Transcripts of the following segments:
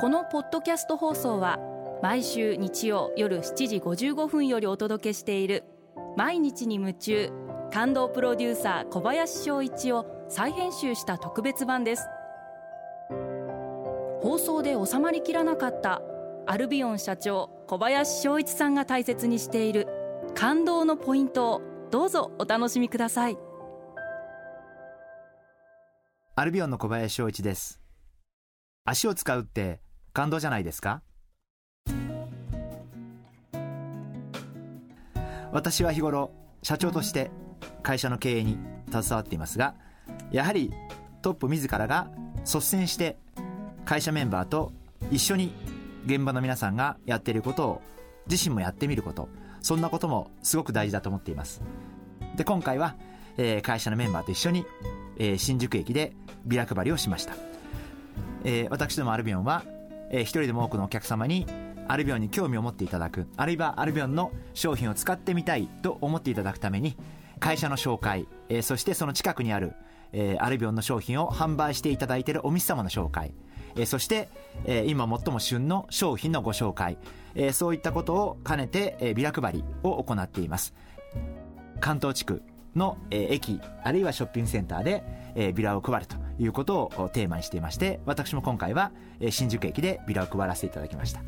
このポッドキャスト放送は毎週日曜夜7時55分よりお届けしている毎日に夢中感動プロデューサー小林翔一を再編集した特別版です。放送で収まりきらなかったアルビオン社長小林翔一さんが大切にしている感動のポイントをどうぞお楽しみください。アルビオンの小林翔一です。足を使うって感動じゃないですか？私は日頃社長として会社の経営に携わっていますがやはりトップ自らが率先して会社メンバーと一緒に現場の皆さんがやっていることを自身もやってみることそんなこともすごく大事だと思っています。で今回は、えー、会社のメンバーと一緒に、えー、新宿駅でビラ配りをしました、えー、私どもアルビオンはえー、一人でも多くのお客様にアルビオンに興味を持っていただくあるいはアルビオンの商品を使ってみたいと思っていただくために会社の紹介、えー、そしてその近くにある、えー、アルビオンの商品を販売していただいているお店様の紹介、えー、そして、えー、今最も旬の商品のご紹介、えー、そういったことを兼ねて、えー、ビラ配りを行っています。関東地区の、えー、駅あるいはショッピングセンターで、えー、ビラを配ると。いうことをテーマにしていまして私も今回は新宿駅でビラを配らせていただきました。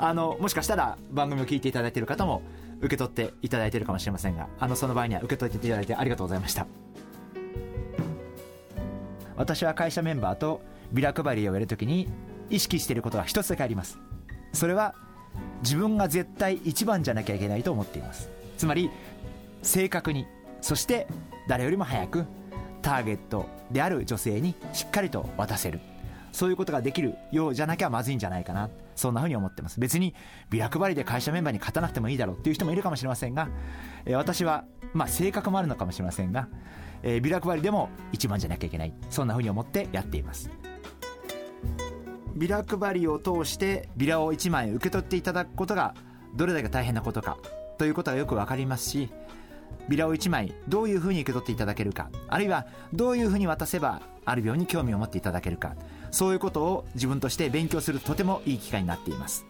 あのもしかしたら番組を聞いていただいている方も受け取っていただいているかもしれませんがあのその場合には受け取っていただいてありがとうございました。私は会社メンバーとビラ配りをやるときに意識していることは一つだけあります。それは自分が絶対一番じゃなきゃいけないと思っています。つまり正確にそして誰よりも早くターゲットである女性にしっかりと渡せる。そういうことができるようじゃなきゃまずいんじゃないかな。そんなふうに思ってます。別にビラ配りで会社メンバーに勝たなくてもいいだろうっていう人もいるかもしれませんが、え、私はまあ性格もあるのかもしれませんが、えー、ビラ配りでも一番じゃなきゃいけない。そんなふうに思ってやっています。ビラ配りを通してビラを1枚受け取っていただくことがどれだけ大変なことかということがよく分かりますしビラを1枚どういうふうに受け取っていただけるかあるいはどういうふうに渡せばある病に興味を持っていただけるかそういうことを自分として勉強するとてもいい機会になっています。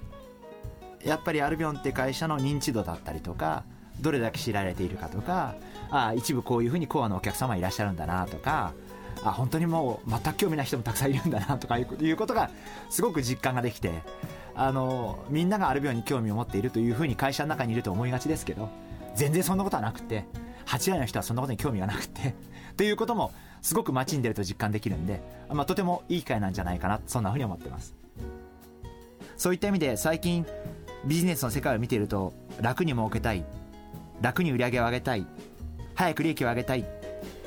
やっぱりアルビオンって会社の認知度だったりとかどれだけ知られているかとかああ一部こういうふうにコアのお客様いらっしゃるんだなとかあ本当にもう全く興味ない人もたくさんいるんだなとかいうことがすごく実感ができてあのみんながアルビオンに興味を持っているというふうに会社の中にいると思いがちですけど全然そんなことはなくて8割の人はそんなことに興味がなくて ということもすごく街に出ると実感できるんで、まあ、とてもいい機会なんじゃないかなそんなふうに思ってます。そういった意味で最近ビジネスの世界を見ていると楽に儲けたい楽に売り上げを上げたい早く利益を上げたい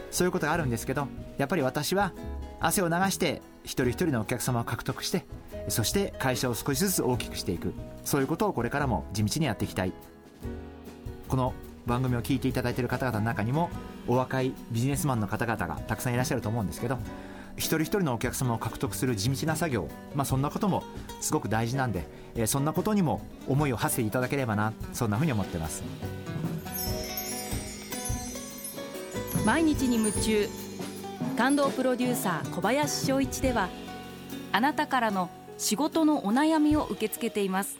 そういうことがあるんですけどやっぱり私は汗を流して一人一人のお客様を獲得してそして会社を少しずつ大きくしていくそういうことをこれからも地道にやっていきたい。この番組を聞いていただいている方々の中にもお若いビジネスマンの方々がたくさんいらっしゃると思うんですけど一人一人のお客様を獲得する地道な作業、まあ、そんなこともすごく大事なんで、えー、そんなことにも思いを馳せていただければなそんなふうに思ってます。毎日に夢中感動プロデューサー小林翔一ではあなたからの仕事のお悩みを受け付けています。